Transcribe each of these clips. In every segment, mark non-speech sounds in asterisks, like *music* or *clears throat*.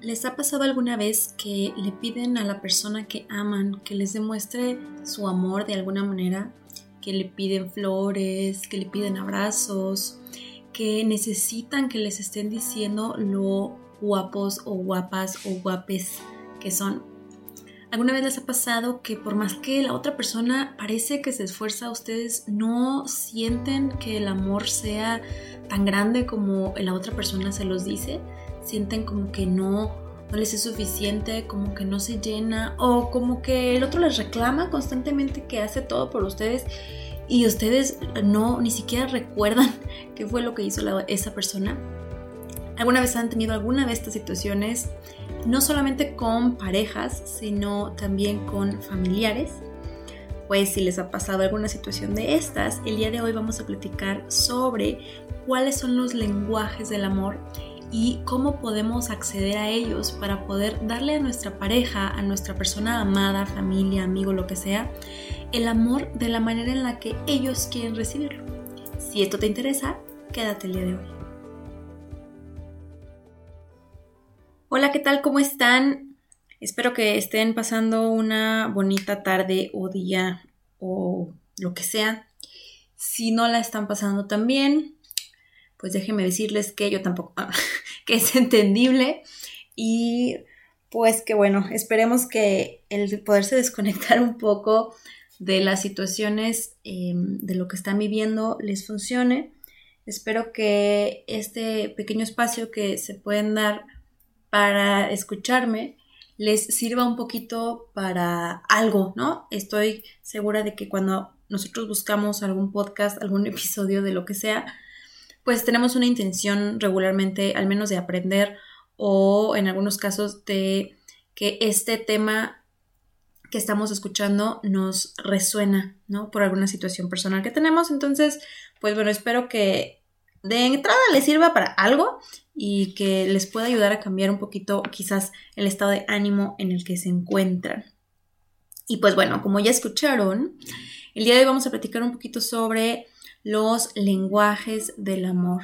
¿Les ha pasado alguna vez que le piden a la persona que aman que les demuestre su amor de alguna manera? Que le piden flores, que le piden abrazos, que necesitan que les estén diciendo lo guapos o guapas o guapes que son. ¿Alguna vez les ha pasado que por más que la otra persona parece que se esfuerza, ustedes no sienten que el amor sea tan grande como la otra persona se los dice? Sienten como que no, no les es suficiente, como que no se llena o como que el otro les reclama constantemente que hace todo por ustedes y ustedes no ni siquiera recuerdan *laughs* qué fue lo que hizo esa persona. ¿Alguna vez han tenido alguna de estas situaciones? No solamente con parejas, sino también con familiares. Pues si les ha pasado alguna situación de estas, el día de hoy vamos a platicar sobre cuáles son los lenguajes del amor y cómo podemos acceder a ellos para poder darle a nuestra pareja, a nuestra persona amada, familia, amigo, lo que sea, el amor de la manera en la que ellos quieren recibirlo. Si esto te interesa, quédate el día de hoy. Hola, ¿qué tal? ¿Cómo están? Espero que estén pasando una bonita tarde o día o lo que sea. Si no la están pasando tan bien, pues déjenme decirles que yo tampoco, *laughs* que es *laughs* entendible y pues que bueno, esperemos que el poderse desconectar un poco de las situaciones em, de lo que están viviendo les funcione. Espero que este pequeño espacio que se pueden dar para escucharme les sirva un poquito para algo, ¿no? Estoy segura de que cuando nosotros buscamos algún podcast, algún *laughs* episodio de lo que sea, pues tenemos una intención regularmente, al menos de aprender o en algunos casos de que este tema que estamos escuchando nos resuena, ¿no? Por alguna situación personal que tenemos. Entonces, pues bueno, espero que de entrada les sirva para algo y que les pueda ayudar a cambiar un poquito quizás el estado de ánimo en el que se encuentran. Y pues bueno, como ya escucharon, el día de hoy vamos a platicar un poquito sobre los lenguajes del amor.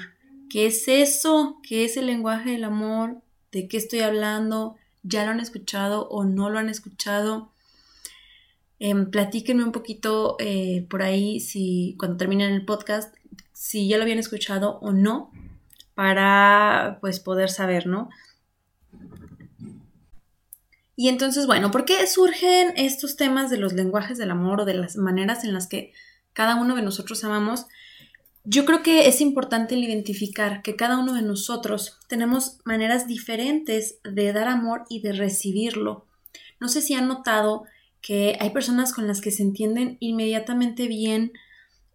¿Qué es eso? ¿Qué es el lenguaje del amor? ¿De qué estoy hablando? ¿Ya lo han escuchado o no lo han escuchado? Em, platíquenme un poquito eh, por ahí si cuando terminen el podcast si ya lo habían escuchado o no para pues poder saber, ¿no? Y entonces, bueno, ¿por qué surgen estos temas de los lenguajes del amor o de las maneras en las que cada uno de nosotros amamos, yo creo que es importante el identificar que cada uno de nosotros tenemos maneras diferentes de dar amor y de recibirlo. No sé si han notado que hay personas con las que se entienden inmediatamente bien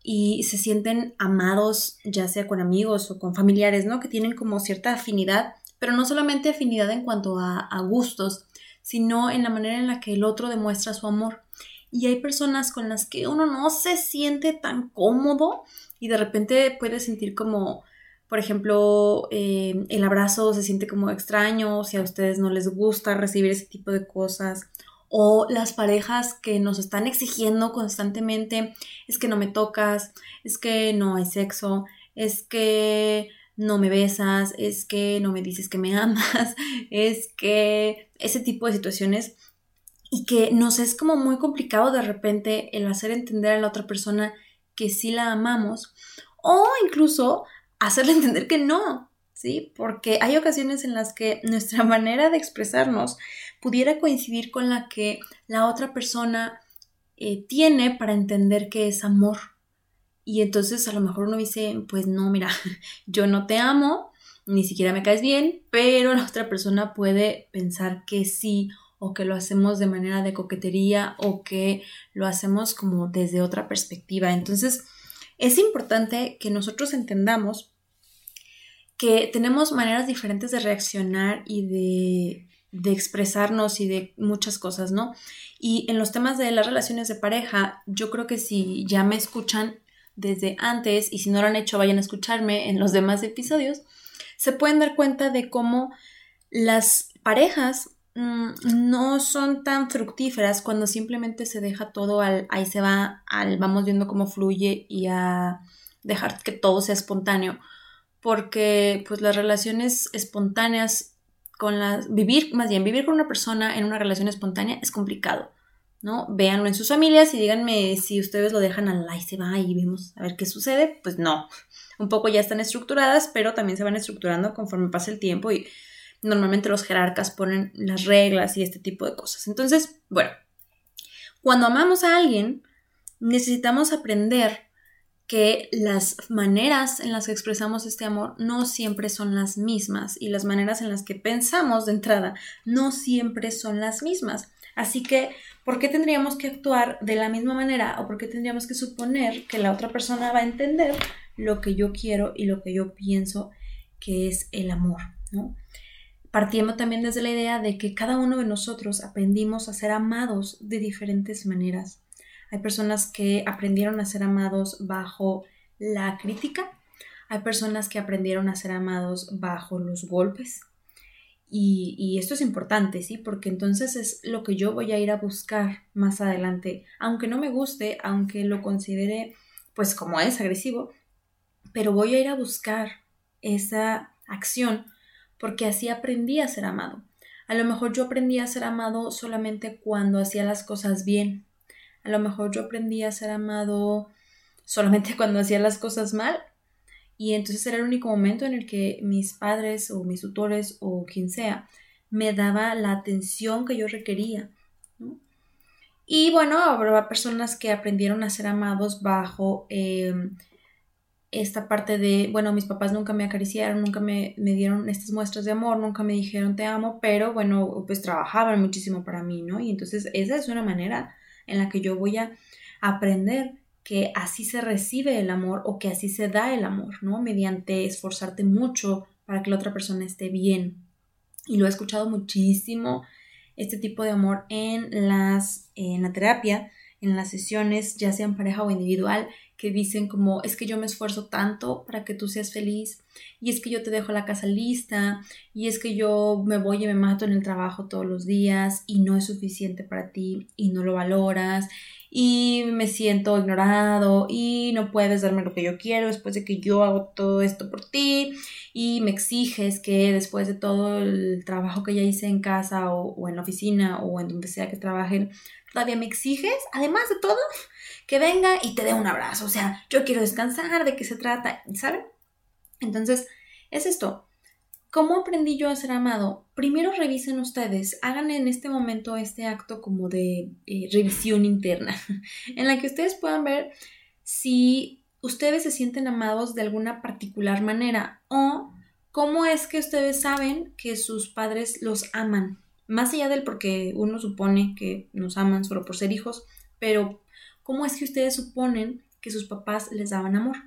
y se sienten amados, ya sea con amigos o con familiares, ¿no? Que tienen como cierta afinidad, pero no solamente afinidad en cuanto a, a gustos, sino en la manera en la que el otro demuestra su amor y hay personas con las que uno no se siente tan cómodo y de repente puede sentir como, por ejemplo, eh, el abrazo se siente como extraño, si a ustedes no les gusta recibir ese tipo de cosas, o las parejas que nos están exigiendo constantemente, es que no me tocas, es que no hay sexo, es que no me besas, es que no me dices que me *laughs* amas, es que ese tipo de situaciones y que nos es como muy complicado de repente el hacer entender a la otra persona que sí la amamos o incluso hacerle *laughs* entender que no, ¿sí? Porque hay ocasiones en las que nuestra *laughs* manera de expresarnos pudiera coincidir con la que la otra persona eh, tiene para entender que es amor. Y entonces a lo mejor uno dice, pues no, mira, *laughs* yo no te amo, ni siquiera me caes bien, pero la otra persona puede pensar que sí o que lo hacemos de manera de coquetería o que lo hacemos como desde otra perspectiva. Entonces, es importante que nosotros entendamos que tenemos maneras diferentes de reaccionar y de, de expresarnos y de muchas cosas, ¿no? Y en los temas de las relaciones de pareja, yo creo que si ya me escuchan desde antes y si no lo han hecho, vayan a escucharme en los demás episodios, se pueden dar cuenta de cómo las parejas no son tan fructíferas cuando simplemente se deja todo al ahí se va, al vamos viendo cómo fluye y a dejar que todo sea espontáneo. Porque pues las relaciones espontáneas con las, vivir, más bien, vivir con una persona en una relación espontánea es complicado, ¿no? Véanlo en sus familias y díganme si ustedes lo dejan al y se va y vemos a ver qué sucede. Pues no, un poco ya están estructuradas, pero también se van estructurando conforme pasa el tiempo y normalmente los jerarcas ponen las reglas y este tipo de cosas. Entonces, bueno, cuando amamos a alguien, necesitamos aprender que las maneras en las que expresamos este amor no siempre son las mismas y las maneras en las que pensamos de entrada no siempre son las mismas. Así que, ¿por qué tendríamos que actuar de la misma manera o por qué tendríamos que suponer que la otra persona va a entender lo que yo quiero y lo que yo pienso que es el amor? ¿no? Partiendo también desde la idea de que cada uno de nosotros aprendimos a ser amados de diferentes maneras. Hay personas que aprendieron a ser amados bajo la crítica. Hay personas que aprendieron a ser amados bajo los golpes. Y, esto es importante, ¿sí? Porque entonces es lo que yo voy a ir a buscar más adelante. Aunque no me guste, aunque lo considere, pues como es agresivo, pero voy a ir a buscar esa acción porque así aprendí a ser amado. A lo mejor yo aprendí a ser amado solamente cuando hacía las cosas bien, a lo mejor yo aprendí a ser amado solamente *laughs* cuando hacía las cosas mal. Y entonces era el único momento en el que mis padres o mis tutores o quien sea me daba la atención que yo requería. Y bueno, habrá personas que aprendieron a ser amados bajo em, esta parte de, bueno, mis papás nunca me acariciaron, nunca me, me, dieron estas muestras de amor, nunca me dijeron te amo, pero bueno, pues trabajaban muchísimo para mí, ¿no? Y entonces esa es una manera en la que yo voy a aprender que así se recibe el amor o que así se da el amor, ¿no? Mediante esforzarte mucho para que la otra persona esté bien. Y lo he escuchado muchísimo, este tipo de amor en, las, en la terapia, en las sesiones, ya sea en pareja o individual, que dicen como es que yo me esfuerzo tanto para que tú seas feliz y es que yo te dejo la casa lista y es que yo me voy y me mato en el trabajo todos los días y no es suficiente para ti y no lo valoras y me siento ignorado y no puedes darme lo que yo quiero después de que yo hago todo esto por ti y me exiges que después de todo el trabajo que ya hice en casa o, en la oficina o en donde sea que trabajen todavía me exiges además de todo que venga y te dé un abrazo. O sea, yo quiero descansar, ¿de qué se trata? ¿Saben? Entonces, es esto. ¿Cómo aprendí yo a ser amado? Primero revisen ustedes, hagan en este momento este acto como de eh, revisión interna, *laughs* en la que ustedes puedan ver si ustedes se sienten amados de alguna particular manera o cómo es que ustedes saben que sus padres los aman, más allá del porque uno supone que nos aman solo por ser hijos, pero ¿cómo es que ustedes suponen que sus papás les daban amor?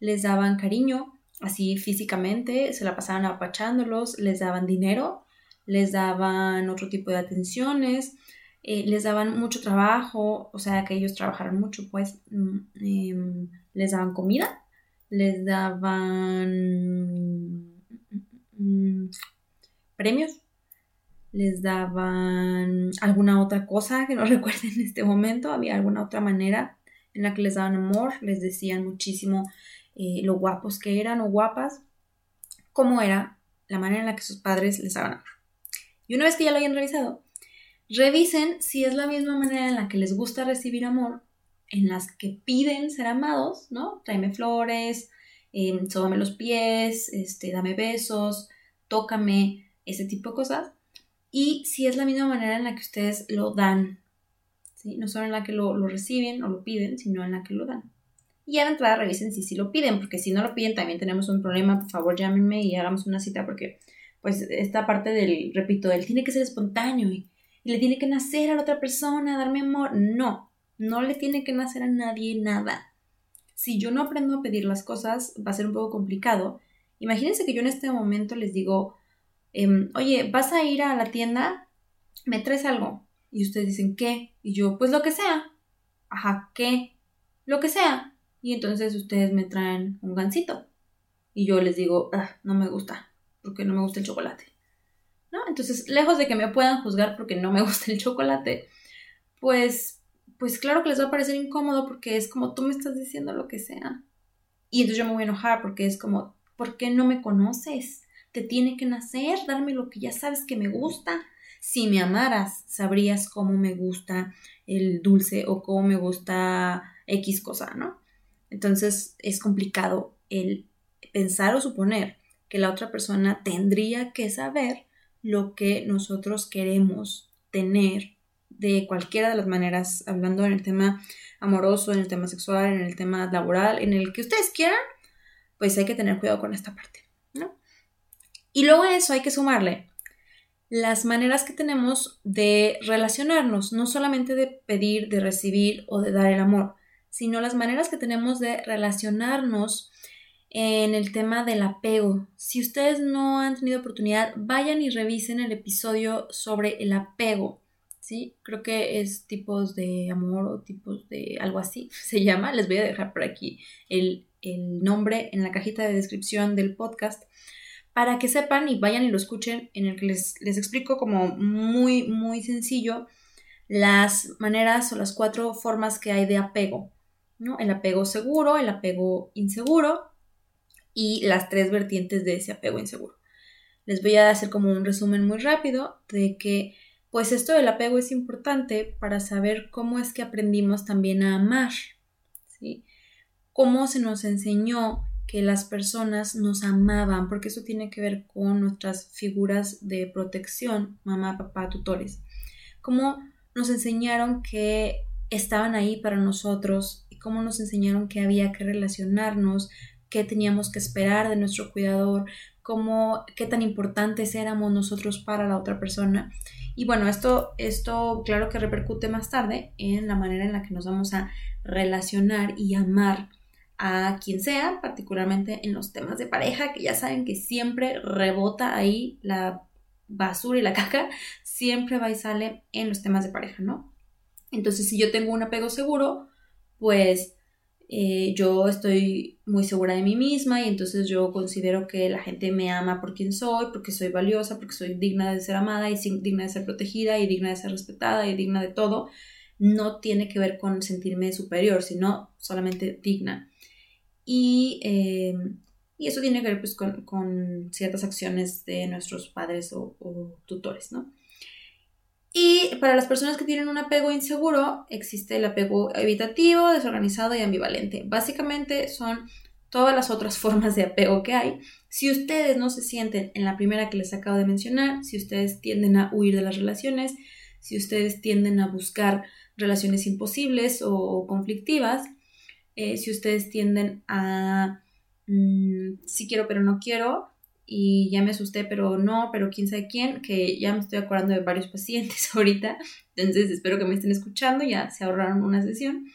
Les daban cariño, así físicamente, se la pasaban apachándolos, les daban dinero, les daban otro tipo de atenciones, eh, les daban mucho trabajo, o sea, que ellos trabajaran mucho, pues, mm, em, les daban comida, les daban mm, premios, les daban alguna otra cosa que no *laughs* recuerden en este momento, había alguna otra manera en la que les daban amor, les decían muchísimo eh, lo guapos que eran o guapas, cómo era la manera en la que sus padres les daban amor. Y una vez que ya lo hayan revisado, revisen si es la misma manera en la que les gusta recibir amor, en las que piden ser amados, ¿no? Tráeme flores, eh, los pies, este, dame besos, tócame, ese tipo de cosas y si es la misma manera en la que ustedes lo dan, ¿sí? no solo en la que lo, reciben o lo piden, sino en la que lo dan. Y a la entrada revisen si sí lo piden, porque si no lo piden también tenemos un problema, por favor llámenme y hagamos una cita, porque pues esta parte del, repito, él tiene que ser espontáneo y, y le tiene que nacer a la otra persona, darme amor. No, no le tiene que nacer a nadie nada. Si yo no aprendo a pedir las cosas, va a ser un poco complicado. Imagínense que yo en este momento les digo, Em, oye, ¿vas a ir a la tienda? ¿Me traes algo? Y ustedes dicen, ¿qué? Y yo, pues lo que sea. Ajá, ¿qué? Lo que sea. Y entonces ustedes me traen un gansito. Y yo les digo, ah, no me gusta, porque no me gusta el chocolate. ¿No? Entonces, lejos de que me puedan juzgar porque no me *laughs* gusta el chocolate, pues, pues claro que les va a parecer incómodo porque es como tú me estás diciendo lo que sea. Y entonces yo me voy a enojar porque es como, ¿por qué no me conoces? te tiene que nacer, darme lo que ya sabes que me gusta. Si me amaras, sabrías cómo me gusta el dulce o cómo me gusta X cosa, ¿no? Entonces es complicado el pensar o suponer que la otra persona tendría que saber lo que nosotros queremos tener de cualquiera de las maneras, hablando en el tema amoroso, en el tema sexual, en el tema laboral, en el que ustedes quieran, pues hay que tener cuidado con esta parte, ¿no? Y luego a eso hay que sumarle las maneras que tenemos de relacionarnos, no solamente de pedir, de recibir o de dar el amor, sino las maneras que tenemos de relacionarnos en el tema del apego. Si ustedes no han tenido oportunidad, vayan y revisen el episodio sobre el apego. ¿sí? Creo que es tipos de amor o tipos de algo así *laughs* se llama. Les voy a dejar por aquí el, nombre en la cajita de descripción del podcast para que sepan y vayan y lo escuchen en el que les, les explico como muy, muy sencillo las maneras o las cuatro formas que hay de apego. ¿No? El apego seguro, el apego inseguro y las tres vertientes de ese apego inseguro. Les voy a hacer como un resumen muy rápido de que pues esto del apego es importante para saber cómo es que aprendimos también a amar, ¿sí? Cómo se nos enseñó que las personas nos amaban, porque eso tiene que ver con nuestras figuras de protección, mamá, papá, tutores. Cómo nos enseñaron que estaban ahí para nosotros cómo nos enseñaron que había que relacionarnos, qué teníamos que esperar de nuestro cuidador, cómo, qué tan importantes éramos nosotros para la otra persona. Y bueno, esto, esto claro que repercute más tarde en la manera en la que nos vamos a relacionar y amar a quien sea, particularmente en los temas de pareja, que ya saben que siempre rebota ahí la basura y la caca, siempre va y sale en los temas de pareja, ¿no? Entonces, si yo tengo un apego seguro, pues eh, yo estoy muy segura de mí misma y entonces yo considero que la gente me ama por quien soy, porque soy valiosa, porque soy digna de ser amada y digna de ser protegida y digna de ser respetada y digna de todo. No tiene que ver con sentirme superior, sino solamente digna. Y, eh, eso tiene que ver pues, con, ciertas acciones de nuestros padres o, o tutores, ¿no? Y para las personas que tienen un apego inseguro, existe el apego evitativo, desorganizado y ambivalente. Básicamente son todas las otras *laughs* formas de apego que hay. Si ustedes no se sienten en la primera que les acabo de mencionar, si ustedes tienden a huir de las relaciones, si ustedes tienden a buscar relaciones imposibles o conflictivas, eh, si ustedes tienden a mm, sí quiero pero no quiero, y ya me asusté, pero no, pero quién sabe quién, que ya me estoy acordando de varios pacientes *laughs* ahorita, entonces espero que me estén escuchando, ya se ahorraron una sesión.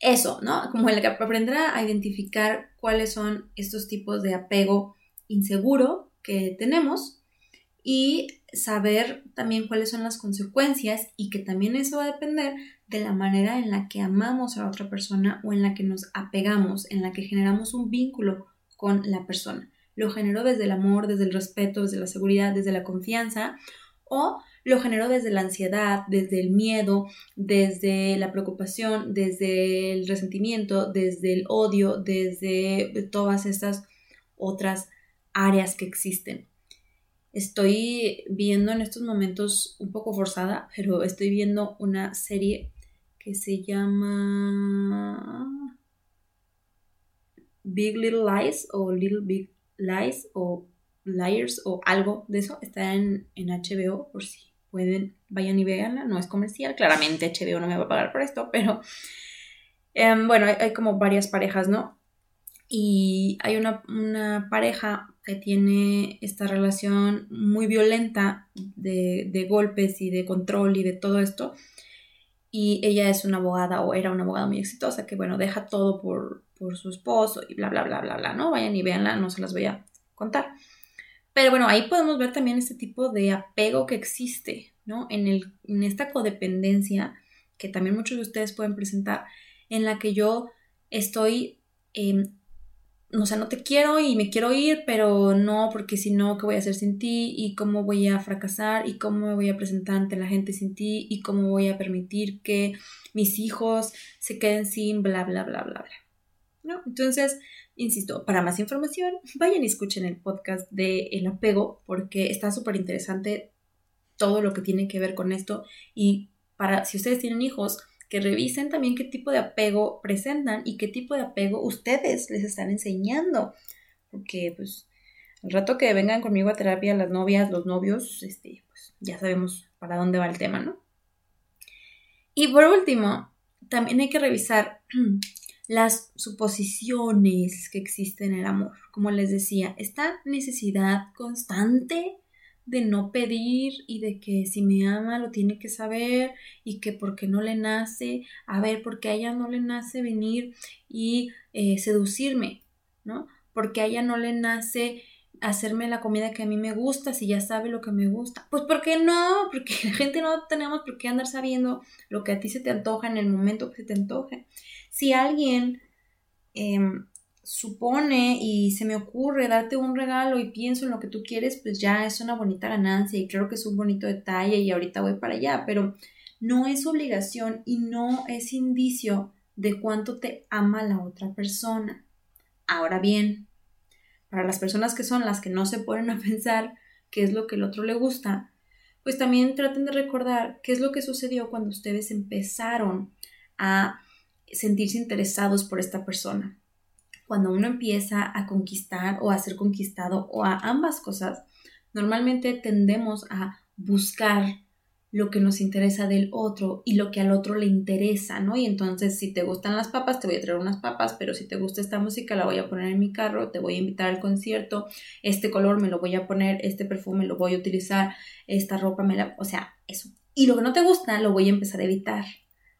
Eso, ¿no? Como el que aprenderá a identificar cuáles son estos tipos de apego inseguro que tenemos y saber también cuáles son las consecuencias y que también eso va a depender de la manera en la que amamos a otra persona o en la que nos apegamos, en la que generamos un vínculo con la persona lo generó desde el amor, desde el respeto, desde la seguridad, desde la confianza, o lo generó desde la ansiedad, desde el miedo, desde la preocupación, desde el resentimiento, desde el odio, desde todas estas otras áreas que existen. Estoy viendo en estos momentos un poco forzada, pero estoy viendo una serie que se llama Big Little Lies o Little Big Lies o Liars o algo de eso. Está en, HBO por si pueden, vayan y veanla. No es comercial, claramente HBO no me va a pagar por esto, pero em, bueno, hay, como varias parejas, ¿no? Y hay una, pareja que tiene esta relación muy violenta de, de golpes y de control y de todo esto y ella es una abogada o era una abogada muy exitosa que bueno, deja todo por, por su esposo y bla, bla, bla, bla, bla, ¿no? Vayan y véanla, no se las voy a contar. Pero bueno, ahí podemos ver también este tipo de apego que existe, ¿no? En, el, en esta codependencia que también muchos de ustedes pueden presentar, en la que yo estoy, eh, o sea, no te quiero y me quiero ir, pero no, porque si no, ¿qué voy a hacer sin ti? ¿Y cómo voy a fracasar? ¿Y cómo me voy a presentar ante la gente sin ti? ¿Y cómo voy a permitir que mis hijos se queden sin bla, bla, bla, bla, bla? ¿No? Entonces, Insisto, para más información, *laughs* vayan y escuchen el podcast de El apego, porque está súper interesante todo lo que tiene que ver con esto. Y para, si ustedes tienen hijos, que revisen también qué tipo de apego presentan y qué tipo de apego ustedes les están enseñando. Porque, pues, al rato que vengan conmigo a terapia las novias, los novios, este, pues ya sabemos para dónde va el tema, ¿no? Y por último, también hay que revisar *clears throat* las suposiciones que existen en el amor. Como les decía, esta necesidad constante de no pedir y de que si me ama lo tiene que saber y que porque no le nace, a ver, porque a ella no le nace venir y eh, seducirme, ¿no? Porque a ella no le nace hacerme la comida que a mí me gusta, si ya sabe lo que me gusta. Pues ¿por qué no? Porque *laughs* la gente no tenemos por qué andar sabiendo lo que a ti se te antoja en el momento que se te antoje. Si alguien em, supone y se me ocurre darte un regalo y pienso en lo que tú quieres, pues ya es una bonita ganancia y creo que es un bonito detalle y ahorita voy para allá, pero no es obligación y no es indicio de cuánto te ama la otra persona. Ahora bien, para las personas que son las que no se ponen a *laughs* pensar qué es lo que el otro le gusta, pues también traten de recordar qué es lo que sucedió cuando ustedes empezaron a sentirse interesados por esta persona. Cuando uno empieza a conquistar o a ser conquistado o a ambas cosas, normalmente tendemos a buscar lo que nos interesa del otro y lo que al otro le interesa, ¿no? Y entonces, si te gustan las papas, te voy a traer unas papas, pero si te gusta esta música, la voy a poner en mi carro, te voy a invitar al concierto, este color me lo voy a poner, este perfume lo voy a utilizar, esta ropa me la... O sea, eso. Y lo que no te gusta, lo voy a empezar a evitar.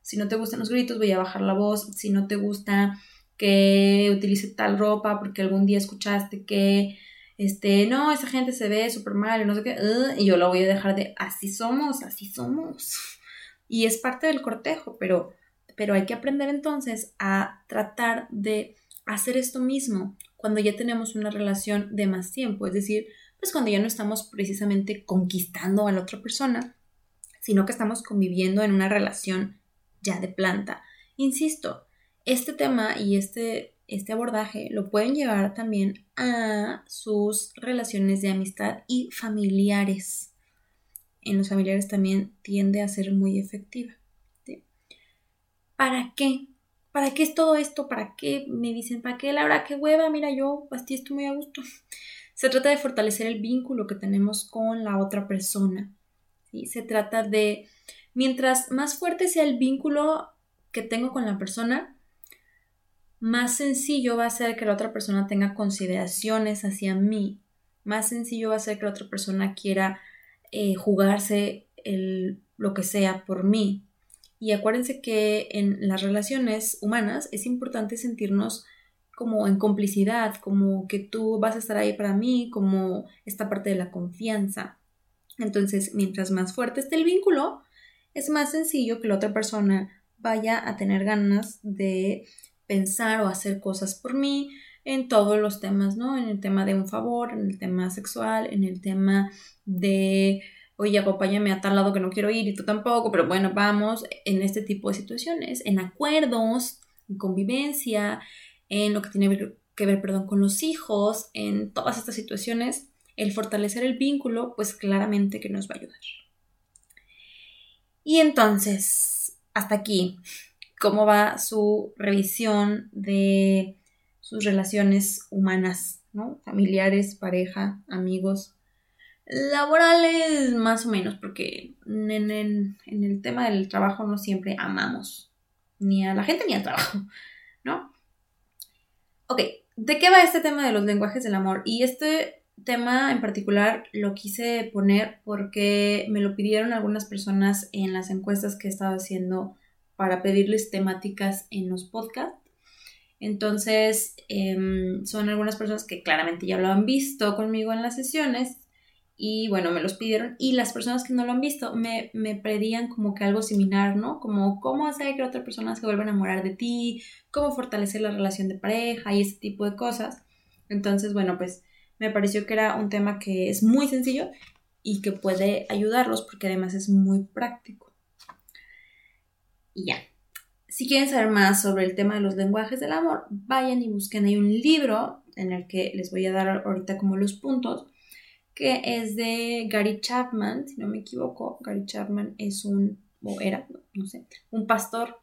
Si no te gustan los gritos, voy a bajar la voz. Si no te gusta que utilice tal ropa porque algún día escuchaste que este, no, esa gente se ve súper mal no sé qué, y yo lo voy a dejar de, así somos, así somos. Y es parte del cortejo, pero, pero hay que aprender entonces a tratar de hacer esto mismo cuando ya tenemos una relación de más tiempo, es decir, pues cuando ya no estamos precisamente conquistando a la otra persona, sino que estamos conviviendo en una relación ya de planta. Insisto, este tema y este este abordaje lo pueden llevar también a sus relaciones de amistad y familiares. En los familiares también tiende a ser muy efectiva. ¿Para qué? ¿Para qué es todo esto? ¿Para qué? Me dicen, ¿para qué, Laura? ¿Qué hueva? Mira, yo así estoy muy a gusto. Se trata de fortalecer el vínculo que tenemos con la otra persona. ¿sí? Se trata de, mientras más fuerte sea el vínculo que tengo con la persona, más sencillo va a ser que la otra persona tenga consideraciones hacia mí, más sencillo va a ser que la otra persona quiera eh, jugarse lo que sea por mí. Y acuérdense que en las relaciones humanas es importante sentirnos como en complicidad, como que tú vas a estar ahí para mí, como esta parte de la confianza. Entonces, mientras más fuerte esté el vínculo, es más sencillo que la otra persona vaya a tener ganas de pensar o hacer cosas por mí en todos los temas, ¿no? En el tema de un favor, en el tema sexual, en el tema de, oye, acompáñame a tal lado que no quiero ir y tú tampoco, pero bueno, vamos, en este tipo de situaciones, en acuerdos, en convivencia, en lo que tiene que ver, perdón, con los hijos, en todas estas situaciones, el fortalecer el vínculo, pues claramente que nos va a ayudar. Y entonces, hasta aquí cómo va su revisión de sus relaciones humanas, ¿no? Familiares, pareja, amigos, laborales, más o menos, porque en, el tema del trabajo no siempre amamos ni a la gente ni al trabajo, ¿no? Ok, ¿de qué va este tema de los lenguajes del amor? Y este tema en particular lo quise poner porque me lo pidieron algunas personas en las encuestas que he estado haciendo para pedirles temáticas en los podcasts. Entonces, em, son algunas personas que claramente ya lo han visto conmigo en las sesiones y bueno, me los pidieron y las personas que no lo han visto me, me pedían como que algo similar, ¿no? Como cómo hacer que otra persona se vuelva a enamorar de ti, cómo fortalecer la relación de pareja y ese tipo de cosas. Entonces, bueno, pues me pareció que era un tema que es muy sencillo y que puede ayudarlos porque además es muy práctico. Y ya. si quieren saber más sobre el tema de los lenguajes del amor, vayan y busquen ahí un libro en el que les voy a dar ahorita como los puntos, que es de Gary Chapman, si no me equivoco. Gary Chapman es un, o era, no sé, un pastor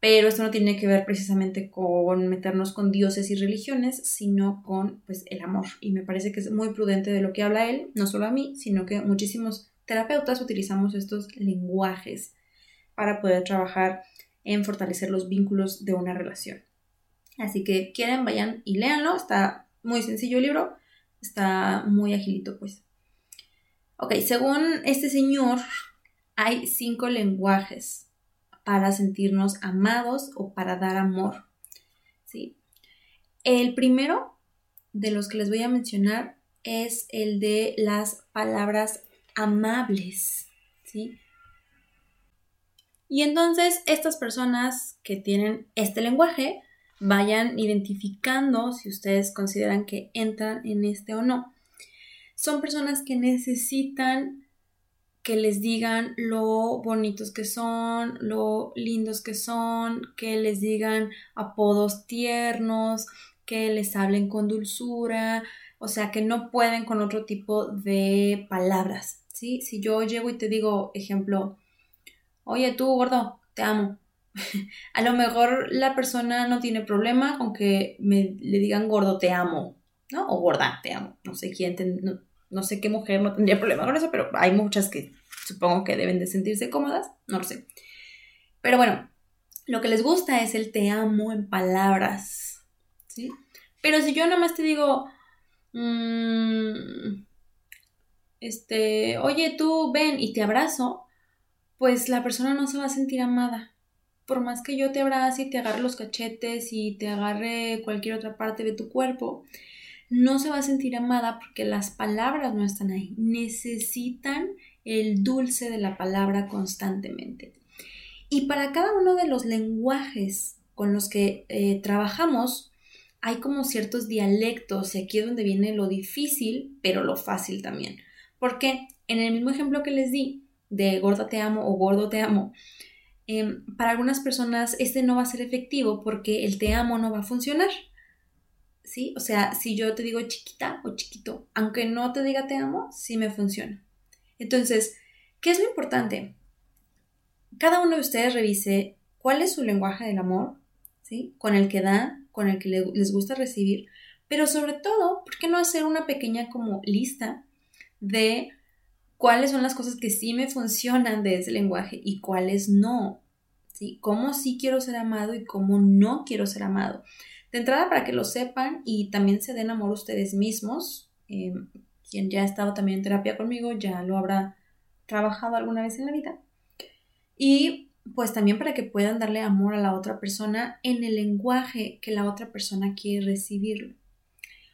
pero esto no tiene que ver precisamente con meternos con dioses y religiones, sino con pues el amor. Y me parece que es muy prudente de lo que habla él, no solo a mí, sino que muchísimos terapeutas utilizamos estos lenguajes para poder trabajar en fortalecer los vínculos de una relación. Así que quieren, vayan y léanlo. Está muy sencillo el libro. Está muy agilito, pues. Ok, según este señor, hay cinco lenguajes para sentirnos amados o para dar amor. ¿sí? El primero de los que les voy a mencionar es el de las palabras amables. ¿sí? Y entonces estas personas que tienen este lenguaje vayan identificando si ustedes consideran que entran en este o no. Son personas que necesitan que les digan lo bonitos que son, lo lindos que son, que les digan apodos tiernos, que les hablen con dulzura, o sea, que no pueden con otro tipo de palabras, ¿sí? Si yo llego y te digo, ejemplo, oye tú, gordo, te amo. *laughs* A lo mejor la persona no tiene problema con que me le digan gordo, te amo, ¿no? O gorda, te amo. No sé quién, no sé qué mujer no tendría *laughs* problema con eso, pero hay muchas que supongo que deben de sentirse cómodas, no lo sé. Pero bueno, lo que les gusta es el te amo en palabras, ¿sí? Pero si yo nomás te digo, mm, este, oye tú, ven y te abrazo, pues la persona no se va a sentir amada. Por más que yo te abrace y te agarre los cachetes y te agarre cualquier otra parte de tu cuerpo, no se va a sentir amada porque las palabras no están ahí. Necesitan el dulce de la palabra constantemente. Y para cada uno de los lenguajes con los que eh, trabajamos, hay como ciertos dialectos y aquí es donde viene lo difícil, pero lo fácil también. Porque en el mismo ejemplo que les di de gorda te amo o gordo te amo, em, para algunas personas este no va a ser efectivo porque el te amo no va a funcionar. ¿Sí? O sea, si yo te digo chiquita o chiquito, aunque no te diga te amo, sí me funciona. Entonces, ¿qué es lo importante? Cada uno de ustedes revise cuál es su lenguaje del amor, ¿sí? Con el que dan, con el que les gusta recibir, pero sobre todo, ¿por qué no hacer una pequeña como lista de cuáles son las cosas que sí me funcionan de ese lenguaje y cuáles no? ¿Sí? Cómo sí quiero ser amado y cómo no quiero ser amado. De entrada, para que lo sepan y también se den amor ustedes mismos. Em, quien ya ha estado también en terapia conmigo ya lo habrá trabajado alguna vez en la vida. Y pues también para que puedan darle amor a la otra persona en el lenguaje que la otra persona quiere recibirlo.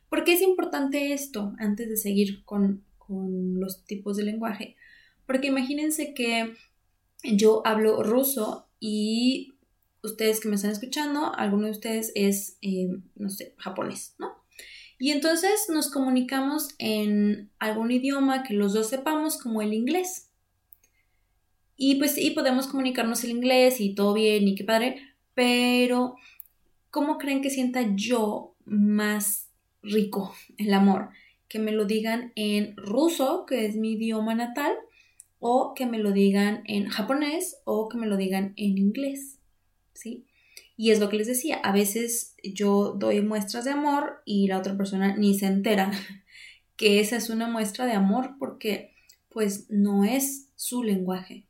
¿Por qué es importante esto antes de seguir con, con los tipos de lenguaje? Porque imagínense que yo hablo ruso y ustedes que me están escuchando, alguno de ustedes es, eh, no sé, japonés, ¿no? Y entonces nos comunicamos en algún idioma que los dos sepamos, como el inglés. Y pues sí, podemos comunicarnos el inglés y todo bien y qué padre, pero ¿cómo creen que sienta yo más rico el amor? Que me lo digan en ruso, que es mi idioma natal, o que me lo digan en japonés, o que me lo digan en inglés. ¿Sí? Y es lo que les decía, a veces yo doy muestras de amor y la otra persona ni se entera *laughs* que esa es una muestra de amor porque pues no es su lenguaje,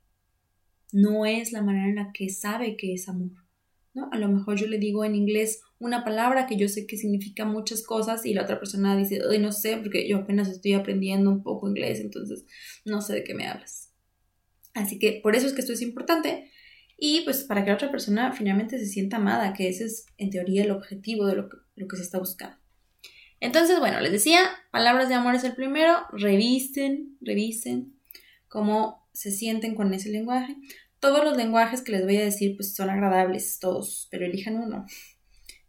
no es la manera en la que sabe que es amor. ¿no? A lo mejor yo le digo en inglés una palabra que yo sé que significa muchas cosas y la otra persona dice, Ay, no sé, porque yo apenas estoy aprendiendo un poco inglés, entonces no sé de qué me hablas. Así que por eso es que esto es importante y pues para que la otra persona finalmente se sienta amada, que ese es en teoría el objetivo de lo que, lo que se está buscando. Entonces, bueno, les decía, palabras de amor es el primero, revisen, revisen cómo se sienten con ese lenguaje. Todos los lenguajes que les voy a decir pues son agradables, todos, pero elijan uno.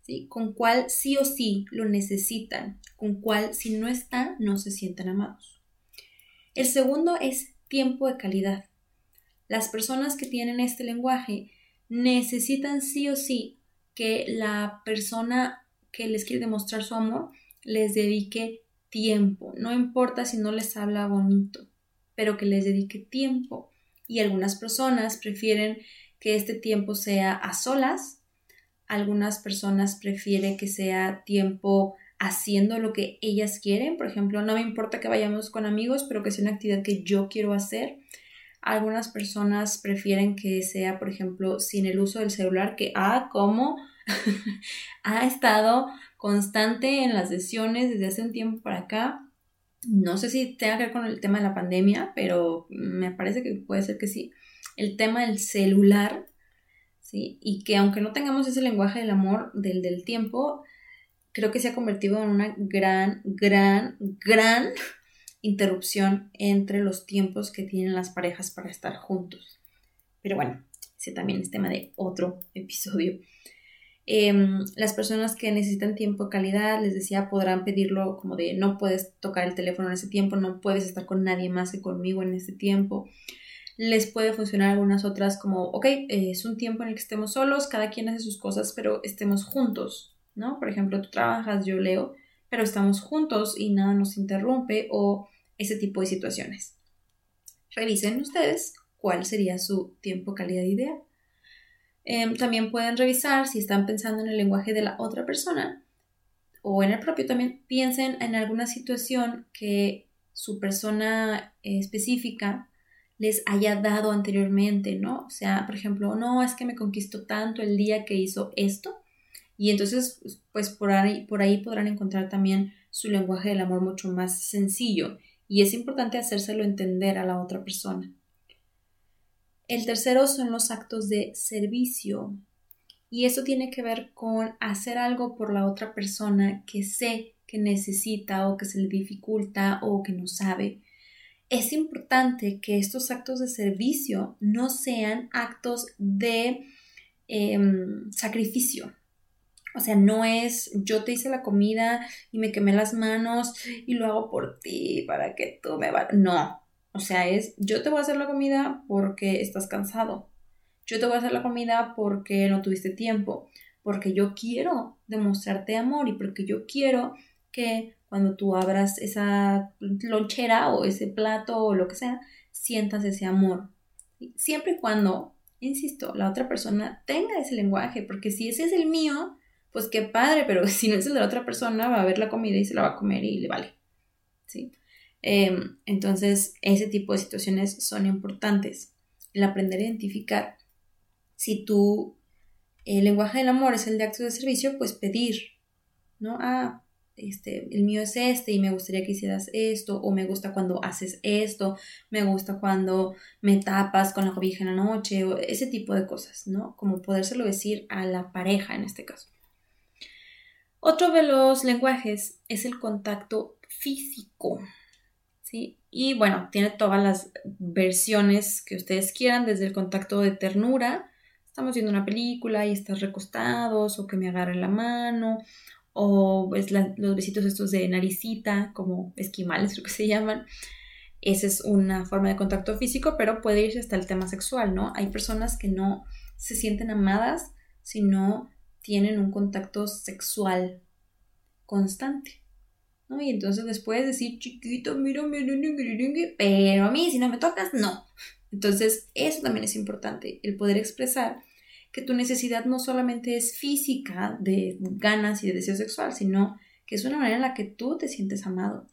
¿Sí? Con cuál sí o sí lo necesitan, con cuál si no está no se sienten amados. El segundo es tiempo de calidad. Las personas que tienen este lenguaje necesitan sí o sí que la persona que les quiere demostrar su amor les dedique tiempo. No importa si no les habla bonito, pero que les dedique tiempo. Y algunas personas prefieren que este tiempo sea a solas, algunas personas prefieren que sea tiempo haciendo lo que ellas quieren. Por ejemplo, no me importa que vayamos con amigos, pero que sea una actividad que yo quiero hacer. Algunas personas prefieren que sea, por ejemplo, sin el uso del celular, que, ah, como *laughs* ha estado constante en las sesiones desde hace un tiempo para acá. No sé si tenga que ver con el tema de la pandemia, pero me parece que puede ser que sí. El tema del celular, ¿sí? Y que aunque no tengamos ese lenguaje del amor, del, del tiempo, creo que se ha convertido en una gran, gran, gran interrupción entre los tiempos que tienen las parejas para estar juntos. Pero bueno, ese también es tema de otro episodio. Em, las personas que necesitan tiempo de calidad, les decía, podrán pedirlo como de no puedes tocar el teléfono en ese tiempo, no puedes estar con nadie más que conmigo en ese tiempo. Les puede funcionar algunas otras como, ok, es un tiempo en el que estemos solos, cada quien hace sus cosas, pero estemos juntos, ¿no? Por ejemplo, tú trabajas, yo leo, pero estamos juntos y nada nos interrumpe o ese tipo de situaciones. Revisen ustedes cuál sería su tiempo calidad ideal. Em, también pueden revisar si están pensando en el lenguaje de la otra persona o en el propio. También piensen en alguna situación que su persona específica les haya dado anteriormente, ¿no? O sea, por ejemplo, no, es que me conquistó tanto el día que hizo esto. Y entonces, pues por ahí, por ahí podrán encontrar también su lenguaje del amor mucho más sencillo y es importante hacérselo entender a la otra persona. El tercero son los actos de servicio y eso tiene que ver con hacer algo por la otra persona que sé que necesita o que se le dificulta o que no sabe. Es importante que estos actos de servicio no sean actos de em, sacrificio, o sea, no es yo te hice la comida y me quemé las manos y lo hago por ti para que tú me vayas. No. O sea, es yo te voy a hacer la comida porque estás cansado. Yo te voy a hacer la comida porque no tuviste tiempo. Porque yo quiero demostrarte amor y porque yo quiero que cuando tú abras esa lonchera o ese plato o lo que sea, sientas ese amor. Siempre y cuando, insisto, la otra persona tenga ese lenguaje, porque si ese es el mío, pues qué padre, pero *laughs* si no es el de la otra persona, va a ver la comida y se la va a comer y le vale. ¿Sí? Em, entonces, ese tipo de situaciones son importantes. El aprender a identificar. Si tu el lenguaje del amor es el de actos de servicio, pues pedir, ¿no? Ah, este, el mío es este y me gustaría que hicieras esto, o me gusta cuando haces esto, me gusta cuando me tapas con la cobija en la noche, o ese tipo de cosas, ¿no? Como podérselo decir a la pareja en este caso. Otro de los lenguajes es el contacto físico. Y bueno, tiene todas las versiones que ustedes quieran, desde el contacto de ternura, estamos viendo una película y estás recostados, o que me agarre la mano, o es los besitos estos de naricita, como esquimales, *laughs* creo que se llaman. Esa es una forma de contacto físico, pero puede irse hasta el tema sexual, ¿no? Hay personas que no se sienten amadas, sino tienen un contacto sexual constante. ¿no? Y entonces después decir, chiquito, mira, pero a mí si no me tocas, no. Entonces eso también es importante, el poder expresar que tu necesidad no solamente es física de ganas y de deseo sexual, sino que es una manera en la que tú te sientes amado.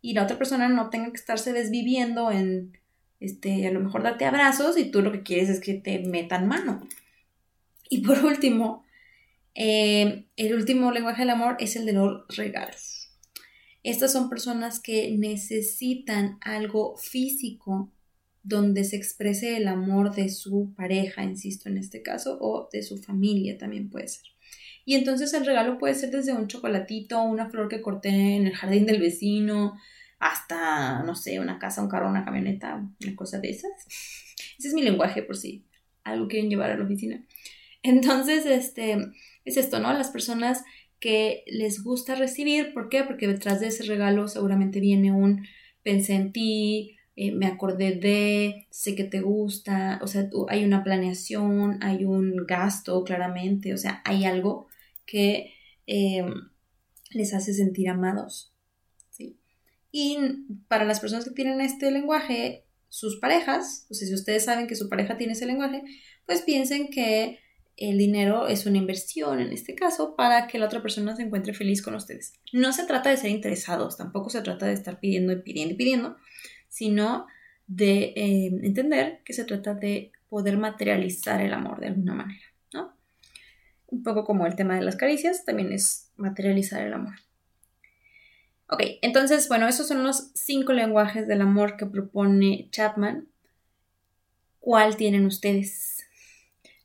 Y la otra persona no tenga que estarse desviviendo en, este, a lo mejor date abrazos y tú lo que quieres es que te metan mano. Y por *laughs* último, eh, el último lenguaje del amor es el de los regalos. Estas son personas que necesitan algo físico donde se exprese el amor de su pareja, insisto en este caso, o de su familia también puede ser. Y entonces el regalo puede ser desde un chocolatito, una flor que corté en el jardín del vecino, hasta, no sé, una casa, un carro, una camioneta, una cosa de esas. Ese es mi lenguaje por si algo quieren llevar a la oficina. Entonces, este, es esto, ¿no? Las personas que les gusta recibir, ¿por qué? Porque detrás de ese regalo seguramente viene un pensé en ti, eh, me acordé de, sé que te gusta, o sea, hay una planeación, hay un gasto claramente, o sea, hay algo que em, les hace sentir amados. ¿sí? Y para las personas que tienen este lenguaje, sus parejas, o sea, si ustedes saben que su pareja tiene ese lenguaje, pues piensen que el dinero es una inversión en este caso para que la otra persona se encuentre feliz con ustedes. No se trata de ser interesados, tampoco se trata de estar pidiendo y pidiendo y pidiendo, sino de eh, entender que se trata de poder materializar el amor de alguna manera, ¿no? Un poco como el tema de las caricias, también es materializar el amor. Ok, entonces, bueno, esos son los cinco lenguajes del amor que propone Chapman. ¿Cuál tienen ustedes?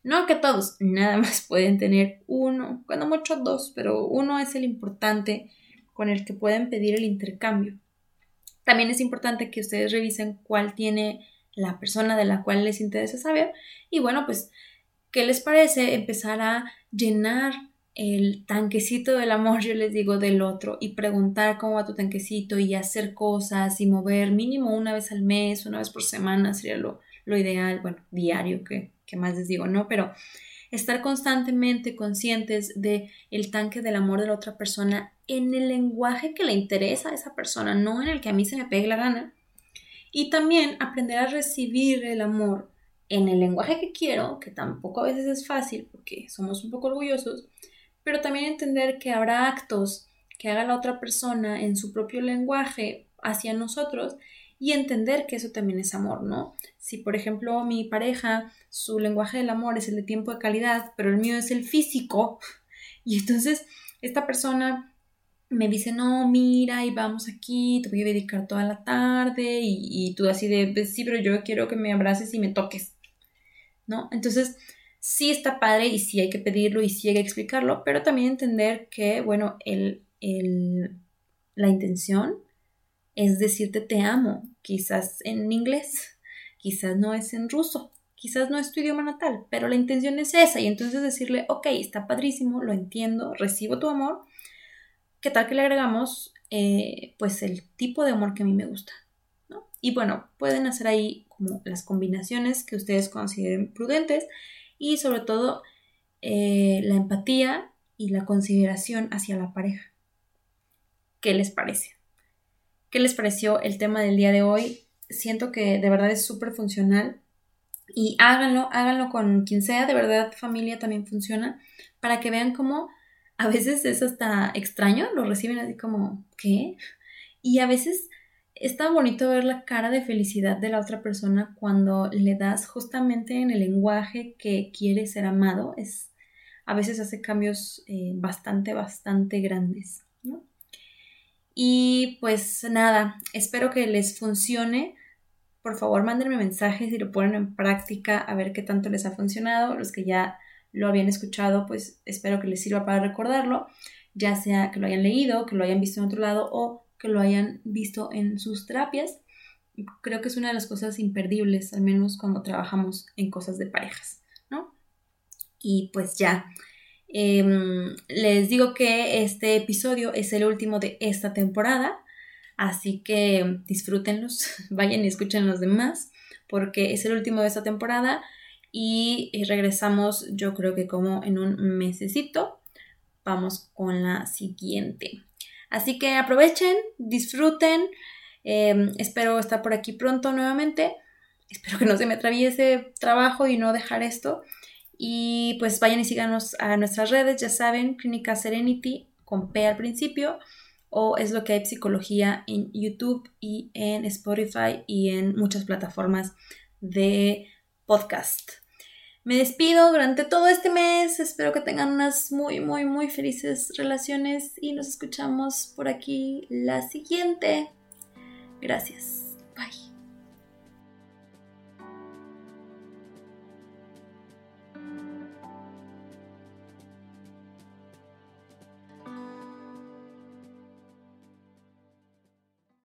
No que todos, *laughs* nada más pueden tener uno, cuando mucho dos, pero uno es el importante con el que pueden pedir el intercambio. También es importante que ustedes revisen cuál tiene la persona de la cual les interesa saber y bueno, pues, ¿qué les parece empezar a llenar el tanquecito del amor, *laughs* yo les digo, del otro y preguntar cómo va tu tanquecito y hacer cosas y mover mínimo una vez al mes, una vez por semana sería lo, ideal, bueno, diario, que, que más les digo, ¿no? Pero estar constantemente conscientes de el tanque del amor de la otra persona en el lenguaje que le interesa a esa persona, no en el que a mí se me pegue la gana. Y también aprender a recibir el amor en el lenguaje que quiero, que tampoco a veces es fácil porque somos un poco orgullosos, pero también entender que habrá actos que haga la otra persona en su propio lenguaje hacia nosotros y entender que eso también es amor, ¿no? Si, por ejemplo, mi pareja, su lenguaje del amor es el de tiempo de calidad, pero el mío es el físico, *laughs* y entonces esta persona me dice, no, mira, y vamos aquí, te voy a dedicar toda la tarde, y, tú así de, pues sí, pero yo quiero que me abraces y me toques, ¿no? Entonces, sí está padre y sí hay que pedirlo y sí hay que explicarlo, pero también entender que, bueno, el, el, la intención es decirte te amo, quizás en inglés, quizás no es en ruso, quizás no es tu idioma natal, pero la intención es esa y entonces decirle, ok, está padrísimo, lo entiendo, recibo tu amor, ¿qué tal que le agregamos eh, pues el tipo de amor que a mí me gusta? Y bueno, pueden hacer ahí como las combinaciones que ustedes consideren prudentes y sobre todo eh, la empatía y la consideración hacia la pareja. ¿Qué les parece? ¿Qué les pareció el tema del día de hoy? Siento que de verdad es súper funcional y háganlo, háganlo con quien sea, de verdad familia también funciona, para que vean cómo a veces es hasta extraño, lo reciben así como, ¿qué? Y a veces está bonito ver la cara de felicidad de la otra persona cuando le das justamente en el lenguaje que quiere ser amado. Es, a veces hace cambios eh, bastante, bastante grandes. Y pues nada, espero que les funcione. Por favor, mándenme mensajes y lo ponen en práctica a ver qué tanto les ha funcionado. Los que ya lo habían escuchado, pues espero que les sirva para recordarlo, ya sea que lo hayan leído, que lo hayan visto en otro lado o que lo hayan visto en sus terapias. Creo que es una de las cosas imperdibles, al menos cuando trabajamos en cosas de parejas, ¿no? Y pues ya, Em, les digo que este episodio es el último de esta temporada, así que disfrútenlos, *laughs* vayan y escuchen los demás, porque es el último de esta temporada y eh, regresamos yo creo que como en un mesecito. Vamos con la siguiente. Así que aprovechen, disfruten. Em, espero estar por aquí pronto nuevamente. Espero que no se me atraviese trabajo y no dejar esto. Y pues vayan y síganos a nuestras redes, ya saben, Clínica Serenity con P al principio, o es lo que hay psicología en YouTube y en Spotify y en muchas plataformas de podcast. Me despido durante todo este mes, espero que tengan unas muy, muy, muy felices relaciones y nos escuchamos por aquí la siguiente. Gracias. Bye.